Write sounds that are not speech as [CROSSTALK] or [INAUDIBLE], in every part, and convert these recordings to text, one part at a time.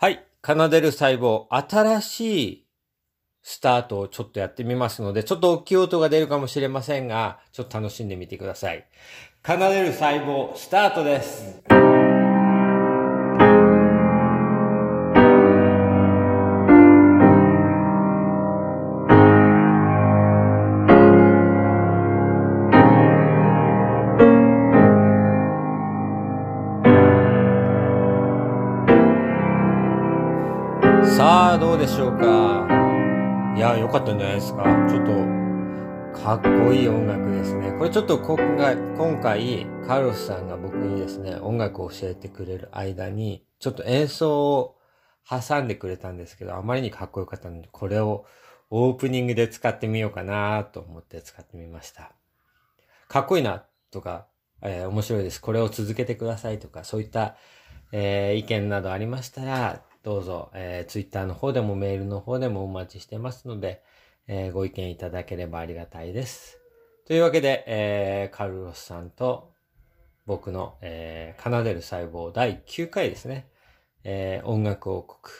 はい。奏でる細胞、新しいスタートをちょっとやってみますので、ちょっと大きい音が出るかもしれませんが、ちょっと楽しんでみてください。奏でる細胞、スタートです。しょうか？いや、良かったんじゃないですか。ちょっと、かっこいい音楽ですね。これちょっと今回、今回、カルロスさんが僕にですね、音楽を教えてくれる間に、ちょっと演奏を挟んでくれたんですけど、あまりにかっこよかったので、これをオープニングで使ってみようかなと思って使ってみました。かっこいいなとか、えー面白いです。これを続けてくださいとか、そういった、えー意見などありましたら、どうぞ、えー、ツイッターの方でもメールの方でもお待ちしてますので、えーご意見いただければありがたいです。というわけで、えーカルロスさんと僕の、えー奏でる細胞第9回ですね。えー音楽王国。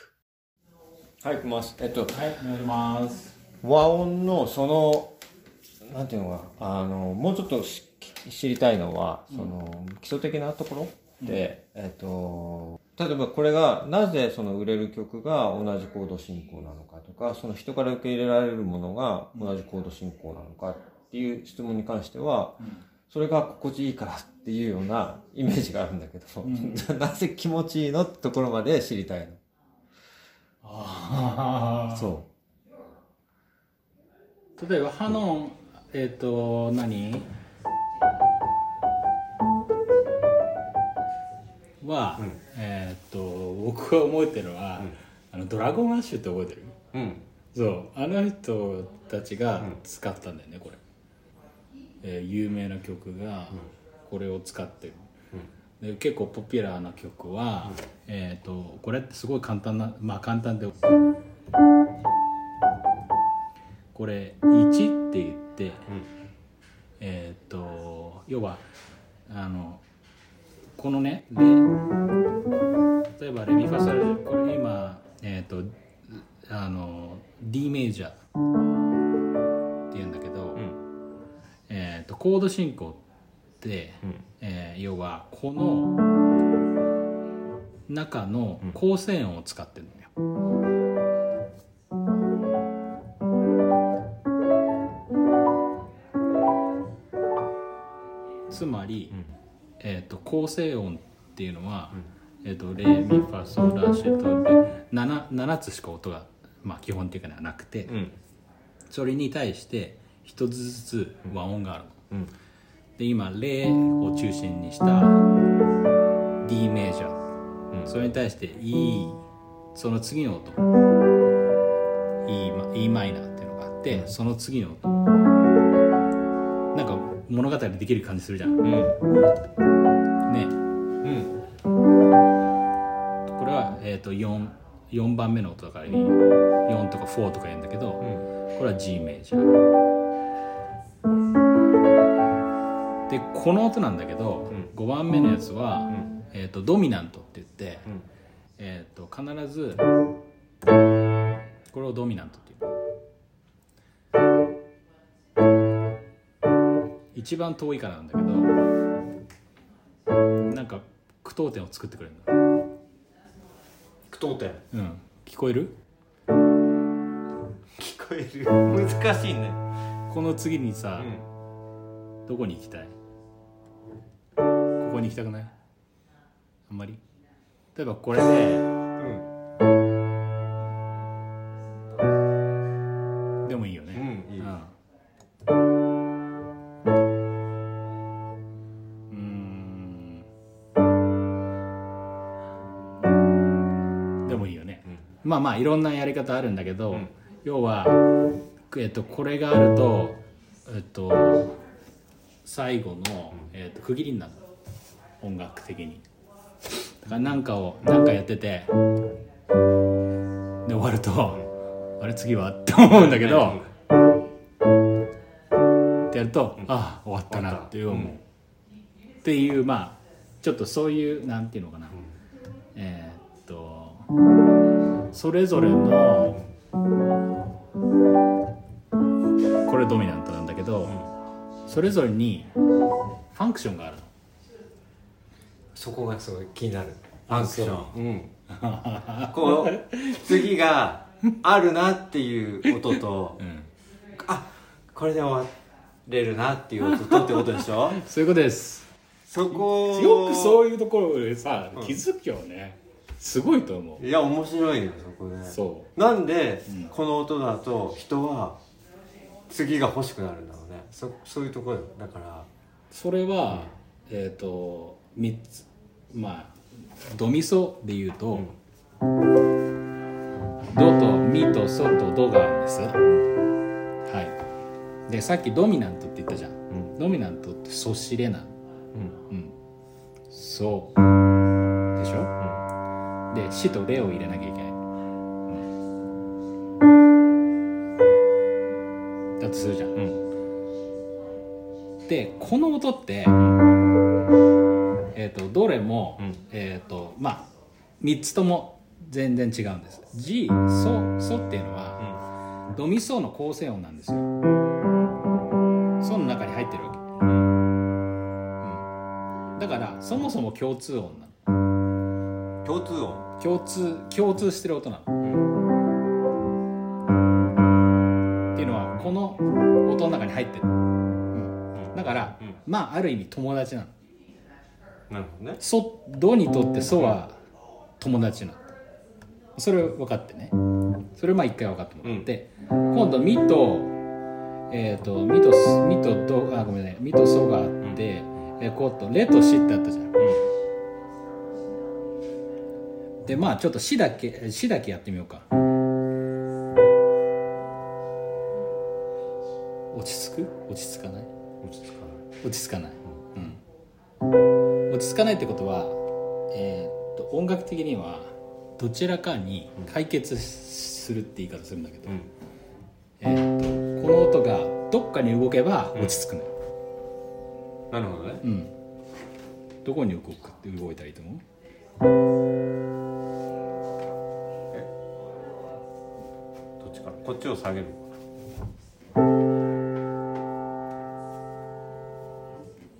はい、行きます。えっと、はい、お願いします。和音のその、なんていうのかな、あの、もうちょっとし知りたいのは、その、基礎的なところで、えっと、例えばこれが、なぜその売れる曲が同じコード進行なのかとか、その人から受け入れられるものが同じコード進行なのかっていう質問に関しては、それが心地いいからっていうようなイメージがあるんだけど、じゃあなぜ気持ちいいのってところまで知りたいの？ああ。そう。例えば、ハノン、えっ、と、何？は、えっ、と、僕が覚えてるのは、あの、ドラゴンアッシュって覚えてる？うん。そう、あの人たちが使ったんだよね、これ。えー有名な曲が、これを使ってる。で結構ポピュラーな曲は、えっ、とこれってすごい簡単なまあ簡単で。これ1って言って、えっ、と要はあのこのねレ例えばレミファソラシドこれ今えっ、とあの D メジャーって言うんだけど、えー、とコード進行って、えー要はこの中の構成音を使ってるのよ。つまり、えー、と構成音っていうのは、えー、とレミファソラシドで 7, 7つしか音が、まあ、基本的にはなくて、うん。それに対して一つずつ和音があるの。うん。で今「レ」を中心にした D メジャー、それに対して E その次の音 E マ E マイナーっていうのがあって、その次の音なんか物語できる感じするじゃんねうん。は、えー、と 4, 4番目の音だから4とか4とか言うんだけど、これは G メジャーでこの音なんだけど、5番目のやつは、えー、とドミナントって言って、えー、と必ずこれをドミナントっていう。一番遠いからなんだけどなんか句読点を作ってくれるんだ句読点。うん聞こえる？聞こえる。難しいね。この次にさ、うん。どこに行きたい？ここに行きたくない？あんまり？例えばこれでであまあいろんなやり方あるんだけど、要は、えっと、これがあるとえっと最後の、えっと、区切りになる音楽的に。だから何かを何かやっててで終わると、あれ次は？って思うんだけど、ってやると、ああ終わったなっていう思う、っていうまあちょっとそういうなんていうのかな、えーっとそれぞれのこれドミナントなんだけど、それぞれにファンクションがあるの。そこがすごい気になる。あアクション。うん。こう次があるなっていう音と [LAUGHS] うん。あこれで終われるなっていう音とってことでしょ？[LAUGHS] そういうことです。そこよくそういうところでさうん気づくよね、すごいと思いや面白いよそこでう。そなんで、うん。この音だと人は次が欲しくなるんだろうね。そそういうところよ。だからうそれは、えっ、と3つまあドミソで言うと、ドとミとソとドがあるんです。はい。でさっきドミナントって言ったじゃん。うん。ドミナントってソシレなのうん。うん。そうでシとレを入れなきゃいけない、うん。だとするじゃん。うん。でこの音って、えー、とどれも、うん。えっ、とまあ3つとも全然違うんです。G ソソっていうのは、ドミソの構成音なんですよ。ソの中に入ってるわけ、うん、だからそもそも共通音なの。共通音共通共通してる音なの。っていうのはこの音の中に入ってる、うん、だから、うん。まあある意味友達なの。なるほどね。ソドにとってソは友達なの。それ分かってね。それまあ一回分かってもらって、今度ミとえっ、とミとスミとドあごめんね。ミとソがあって、えこうとレとシってあったじゃんでまあちょっとシだけシだけやってみようか。落ち着く？落ち着かない？落ち着かない。落ち着かない、うん、落ち着かないってことは、えーっと音楽的にはどちらかに解決するって言い方するんだけど、うん。えーっとこの音がどっかに動けば落ち着くのよ、なるほどね。うん。どこに動く？って動いたらいいと思う？っちを下げる。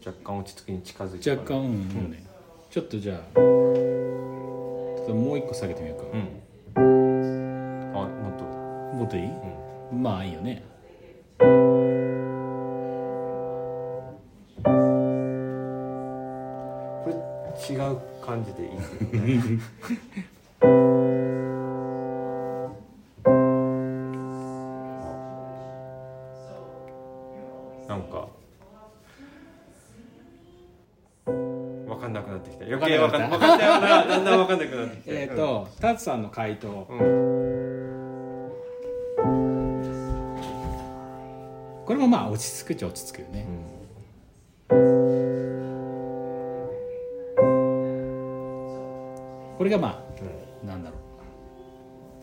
若干落ち着きに近づいて若干うん、うん。ねちょっとじゃあもう一個下げてみようか、うん。あもっと。もっといい、うまあいいよね。これ違う感じでいい？ね [LAUGHS] ツさんの回答。うん、これもまあ落ち着くっちゃ落ち着くよね、これがまあなんだろ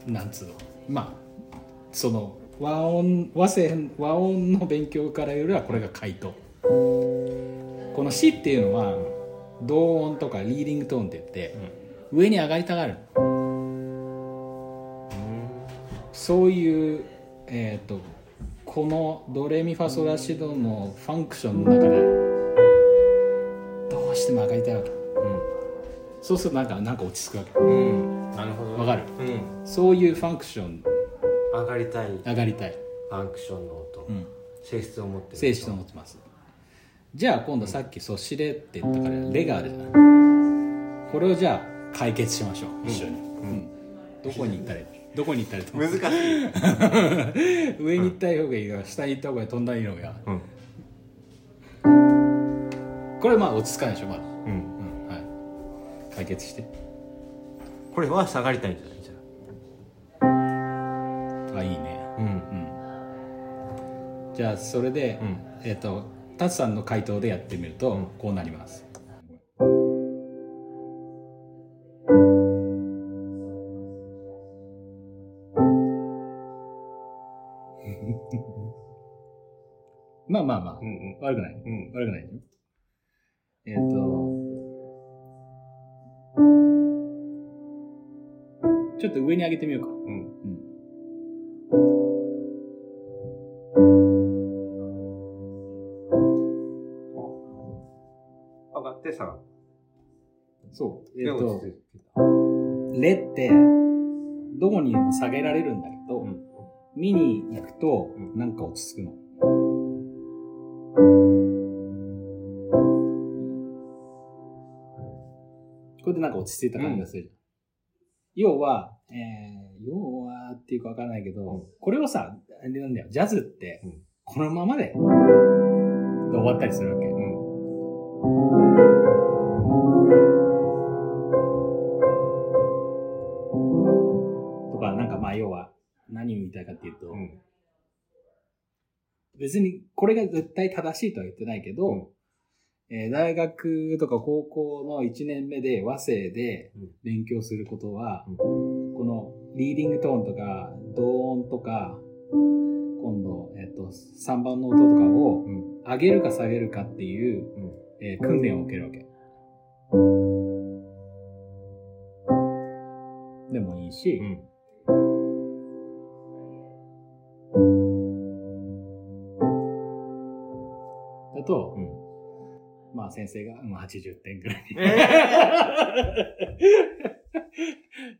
う。なんつうの。まあその和音和声和音の勉強からよりはこれが回答。この「し」っていうのは同音とかリーディングトーンって言って、上に上がりたがるそういうえっ、とこのドレミファソラシドのファンクションの中でどうしても上がりたいわけ。そうするとなんかなんか落ち着くわけ。うん、うん、なるほど。わかる？うん。そういうファンクション。上がりたい。上がりたい、ファンクションの音、うん、性質を持ってる性質を持ってます。じゃあ今度さっき「そしれ」って言ったから「レ」があるじゃない。これをじゃあ解決しましょう。一緒に、うん。どこに行ったらいい？どこに行ったらいいと思う難しい、上に行った方がいいのか下に行った方が飛んだらいいのかうん。これまあ落ち着かないでしょまだ、うん、うん。はい、解決して。これは下がりたいんじゃない？じゃあ。いいね。あうん。うん。じゃあそれで、うん。えっ、とタツさんの回答でやってみると、うん。こうなります [LAUGHS] まあまあまあ、うんうん悪くないうん悪くないでしょ？えっ、とちちょっと上に上げてみようか。うん。上がって下がっそう。た。えっとで落ち、着いたレって、どこにでも下げられるんだけど、うん見に行くとう、んなんか落ち着くの。これでなんか落ち着いた感じがするじゃん。要は、えー、要はっていうかわからないけど、うんこれをさ、あれなんだよ、ジャズってうん、このままで、で終わったりするわけ。うん。とか、なんかまあ要は、何を言いたいかっていうと、うん。別にこれが絶対正しいとは言ってないけど、うんえー大学とか高校の1年目で和声でうん勉強することは、うんこのリーディングトーンとか同音とか今度、えっと3番の音とかをうん。上げるか下げるかっていう、うん。えー訓練を受けるわけ。でもいいし、うん。と、うんまあ先生がまあ80点ぐらいに。[LAUGHS]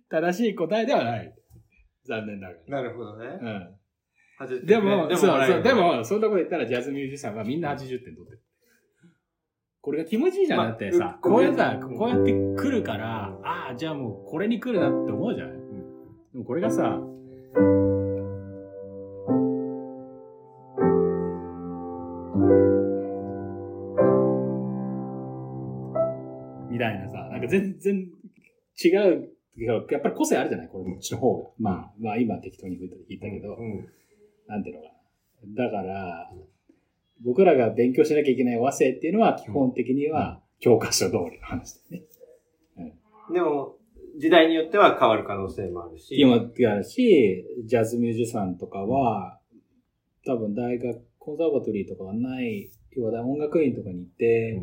正しい答えではない。残念ながなるほどね。ら。80うん。でも、そうそう、で、もそんなこと言ったらジャズミュージシャンはみんな80点取ってる。これが気持ちいいじゃん。まあだってさ、うこういうさ、うんこうやって来るから、ああ、じゃあもうこれに来るなって思うじゃない、でもこれがさ、みたいなさ、なんか全然違うけど、やっぱり個性あるじゃないこれっちの方が。まあ、まあ今適当に言ったけど、うん。なんていうのかな。だから、僕らが勉強しなきゃいけない和声っていうのは基本的には教科書通りの話だよね。でも、時代によっては変わる可能性もあるし。今あるし、ジャズミュージシャンとかは、多分大学、コンサバトリーとかはない、要は音楽院とかに行って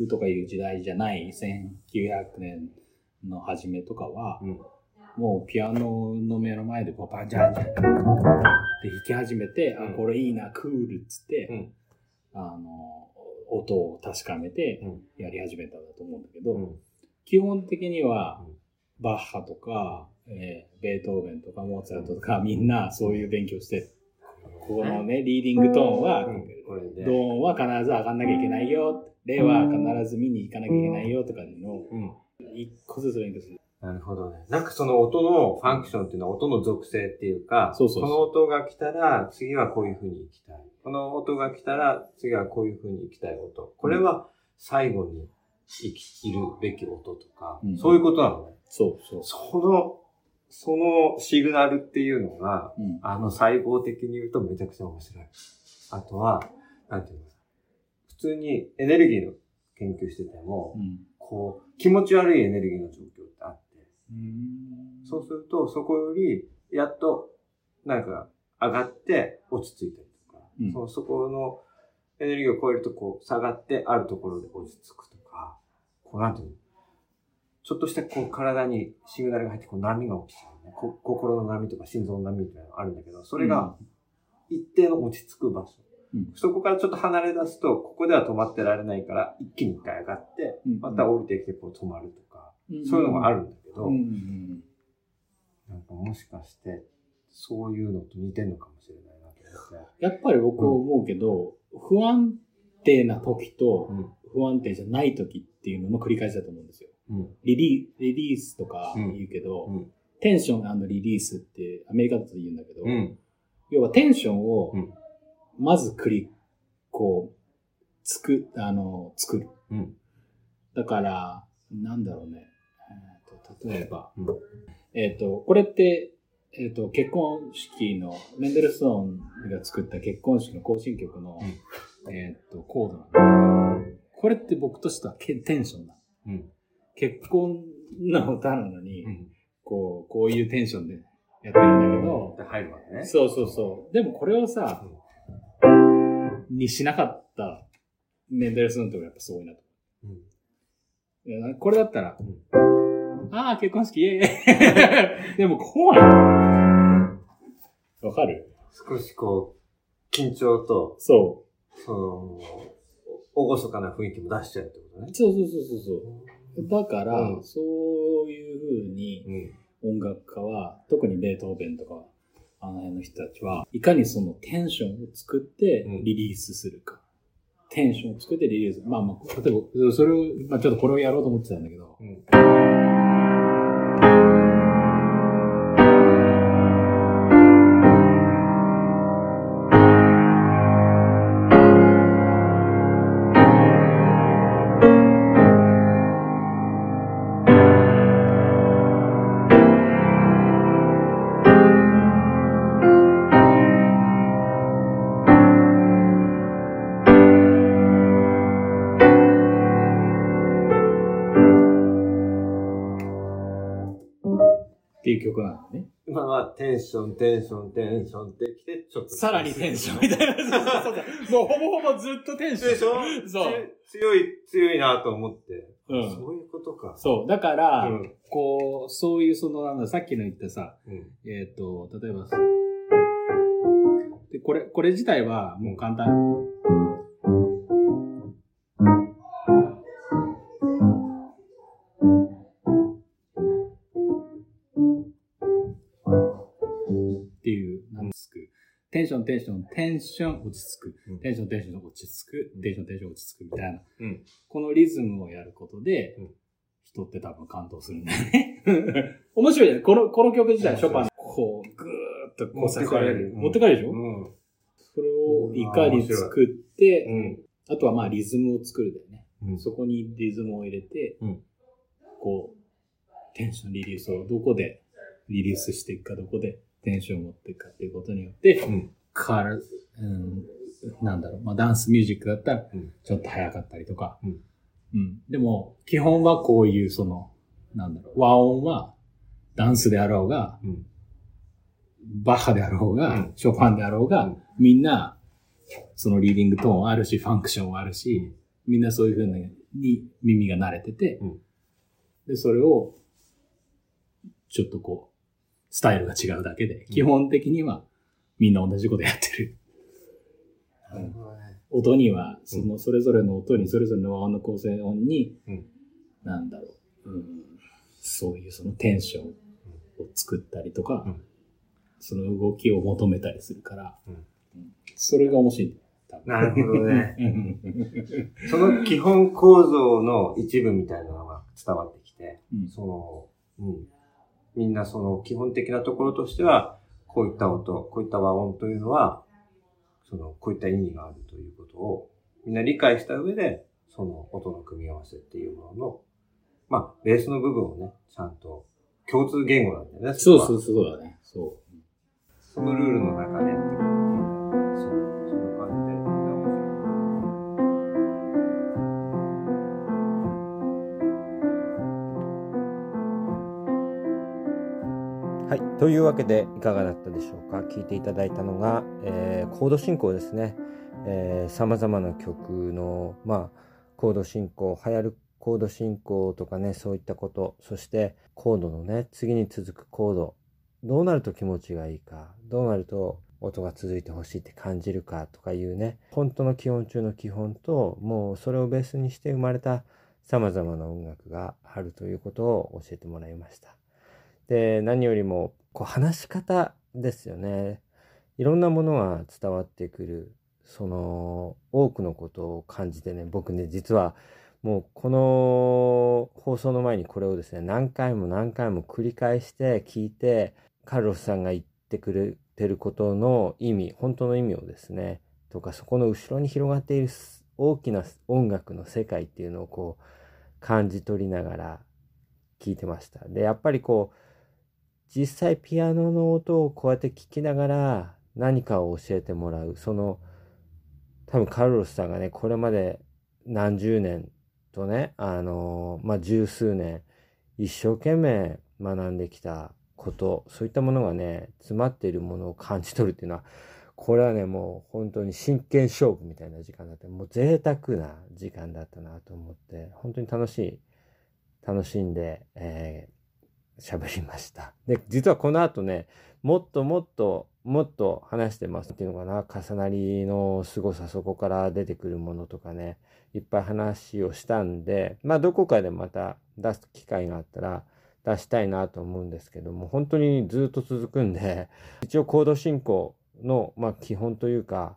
るとかいう時代じゃない、1900年の初めとかは、うん。もうピアノの目の前でこうバンジャンジャンって弾き始めて、うんあ、これいいな、クールっつって、うんあの、音を確かめてうん。やり始めたんだと思うんだけど、うん。基本的にはうん、バッハとか、えーベートーベンとかモーツァルトとか、みんなそういう勉強して、ここのね、リーディングトーンは。ドーンは必ず上がんなきゃいけないよ、レは必ず見に行かなきゃいけないよとかの。一個ずつ勉強する。なるほどね。なんかその音のファンクションっていうのは音の属性っていうか、そうそうこの音が来たら次はこういう風に行きたい。この音が来たら次はこういう風に行きたい音。これは最後に生きいるべき音とか、うんそういうことなのね。そうそう。その、そのシグナルっていうのが、うん。あの細胞的に言うとめちゃくちゃ面白い。あとは、なんていうの？通にエネルギーの研究してても、うん。こう、気持ち悪いエネルギーの状況ってあって、うん。そうすると、そこより、やっと、なんか、上がって落ち着いたりとか、うん。そのそこのエネルギーを超えると、こう、下がって、あるところで落ち着くとか、こう、なんていうの？ちょっとした、こう、体にシグナルが入って、こう、波が起きちゃうね。こ心の波とか心臓の波みたいなのがあるんだけど、それが、一定の落ち着く場所。うんそこからちょっと離れ出すと、ここでは止まってられないから、一気に一回上がって、うんまた降りてきて、こう、止まるとか、うんそういうのがあるんだけど、なんかもしかして、そういうのと似てんのかもしれないなと思って。やっぱり僕思うけど、不安定な時とうん。不安定じゃない時っていうのの繰り返しだと思うんですよ。うん。リリリリースとか言うけど、うん。テンションリリースってアメリカだと言うんだけど、うん。要はテンションをうんまず繰り、こう、つく、あの、作る。うん。だから、なんだろうね。えーと例えば、うんえっ、と、これって、えっ、と、結婚式の、メンデルストーンが作った結婚式の行進曲の、えっ、と、コードなんだけど、これって僕としてはけテンションだ。うん。結婚の歌なのに、うん。こう、こういうテンションでやってるんだけど、で、入るわけね。そうそうそう。でもこれをさ、にしなかったメンデルストーンってやっぱすごいなと。うん。これだったら、うんああ、結婚式、イェイイェイでも怖い。わかる？少しこう、緊張と、そその、おごそかな雰囲気も出しちゃうってことねう。。そうそうそうそうそう。だから、うんそういう風にうん。音楽家は、特にベートーベンとか、あの辺の人たちは、いかにそのテンションを作ってうんリリースするか。テンションを作ってリリース。まあまあ、例えば、それを、まあちょっとこれをやろうと思ってたんだけど、うん。ンション、テンション、テンションってきて、ちょっと。さらにテンションみたいな。そうそうそう [LAUGHS] もうほぼほぼずっとテンション。でしょ？そう。つ強い、強いなと思って。うんそういうことか。そう。だから、うんこう、そういうその、なんだ、さっきの言ったさ、うん。えっ、と、例えば、で、これ、これ自体はもう簡単。ンション、テンション、テンション、落ち着くうん。テンション、テンション、落ち着く。テンション、テンション、落ち着くみたいな。うん。このリズムをやることで、うん人って多分感動するんだよね。[LAUGHS] 面白いね。この、この曲自体、ショパン、こう、ぐーっとこうさせられる。持持ってててっかれるでしょ、うん。それをいかに作って、うん。あとはまあリズムを作るだよね。うん。そこにリズムを入れて、うんこう、テンションリリースをどこでリリースしていくか、どこでテンションを持っていくかっていうことによって、うん。変わる、うん、なんだろう、まあダンスミュージックだったらうん、ちょっと早かったりとか、うん。うん。でも、基本はこういうその、なんだろう、和音はダンスであろうが、うん。バッハであろうが、うん。ショパンであろうが、うん。みんな、そのリーディングトーンあるし、ファンクションはあるし、みんなそういうふうに耳が慣れてて、うん。で、それを、ちょっとこう、スタイルが違うだけで、基本的にはみんな同じことやってる。なるほどね。音には、その、それぞれの音に、それぞれの和音の構成音に、うんなんだろう、うん、そういうそのテンションを作ったりとか、うんその動きを求めたりするから、うんうんそれが面白い。なるほどね。う [LAUGHS] んその基本構造の一部みたいなのが伝わってきて、うんその、うん。みんなその基本的なところとしては、こういった音、こういった和音というのは、その、こういった意味があるということを、みんな理解した上で、その音の組み合わせっていうものの、まあ、ベースの部分をね、ちゃんと、共通言語なんだよね。そうそうそうだね。そう。そのルールの中でというわけで、いかがだったでしょうか？聞いていただいたのが、えーコード進行ですね。えー、様々な曲の、まあ、コード進行、流行るコード進行とかね、そういったこと、そしてコードのね、次に続くコード、どうなると気持ちがいいか、どうなると音が続いてほしいって感じるかとかいうね、本当の基本中の基本と、もうそれをベースにして生まれた様々な音楽があるということを教えてもらいました。で、何よりも、こう話し方ですよね。いろんなものが伝わってくる、その多くのことを感じてね、僕ね、実はもうこの放送の前にこれをですね、何回も何回も繰り返して聞いて、カルロスさんが言ってくれてることの意味、本当の意味をですね、とかそこの後ろに広がっている大きな音楽の世界っていうのをこう感じ取りながら聞いてました。で、やっぱりこう、実際ピアノの音をこうやって聞きながら何かを教えてもらう。その、多分カルロスさんがね、これまで何十年とね、あの、まあ、十数年、一生懸命学んできたこと、そういったものがね、詰まっているものを感じ取るっていうのは、これはね、もう本当に真剣勝負みたいな時間だった。もう贅沢な時間だったなと思って、本当に楽しい、楽しんで、えー喋りました。で、実はこの後ね、もっともっともっと話してますっていうのかな、重なりの凄さ、そこから出てくるものとかね、いっぱい話をしたんで、まあどこかでまた出す機会があったら出したいなと思うんですけども、本当にずっと続くんで、[LAUGHS] 一応コード進行の、まあ基本というか、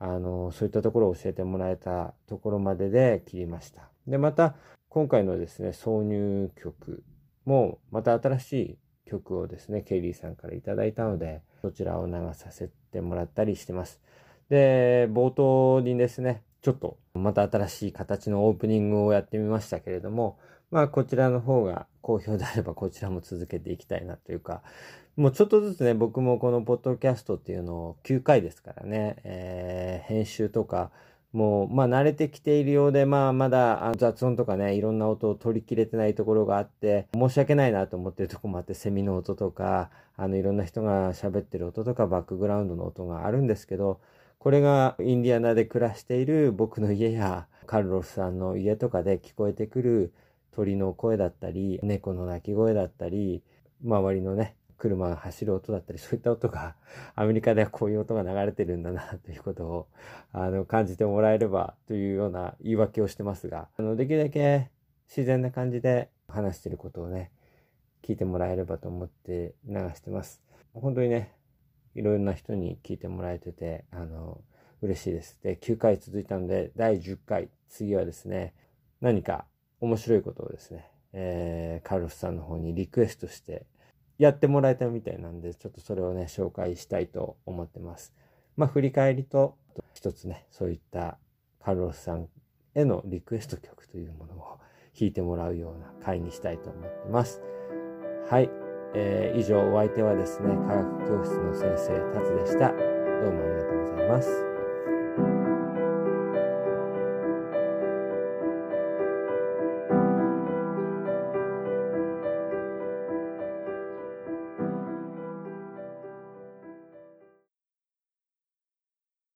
あの、そういったところを教えてもらえたところまでで切りました。で、また今回のですね、挿入曲もうまた新しい曲をですね、ケイリーさんからいただいたので、そちらを流させてもらったりしてます。で、冒頭にですね、ちょっとまた新しい形のオープニングをやってみましたけれども、まあこちらの方が好評であればこちらも続けていきたいなというか、もうちょっとずつね、僕もこのポッドキャストっていうのを9回ですからね、えー、編集とか、もう、まあ慣れてきているようで、まあまだ雑音とかね、いろんな音を取り切れてないところがあって、申し訳ないなと思ってるところもあって、セミの音とか、あのいろんな人が喋ってる音とか、バックグラウンドの音があるんですけど、これがインディアナで暮らしている僕の家やカルロスさんの家とかで聞こえてくる鳥の声だったり、猫の鳴き声だったり、周りのね、車が走る音だったり、[LAUGHS] そういった音が、アメリカではこういう音が流れてるんだな、ということを、あの、感じてもらえれば、というような言い訳をしてますが、あの、できるだけ自然な感じで話してることをね、聞いてもらえればと思って流してます。本当にね、いろんな人に聞いてもらえてて、あの、嬉しいです。で、9回続いたので、第10回、次はですね、何か面白いことをですね、えー、カルロスさんの方にリクエストしてやってもらえたみたいなんで、ちょっとそれをね、紹介したいと思ってます。まあ、振り返りと、一つね、そういったカルロスさんへのリクエスト曲というものを弾いてもらうような回にしたいと思ってます。はい。えー、以上、お相手はですね、科学教室の先生、タツでした。どうもありがとうございます。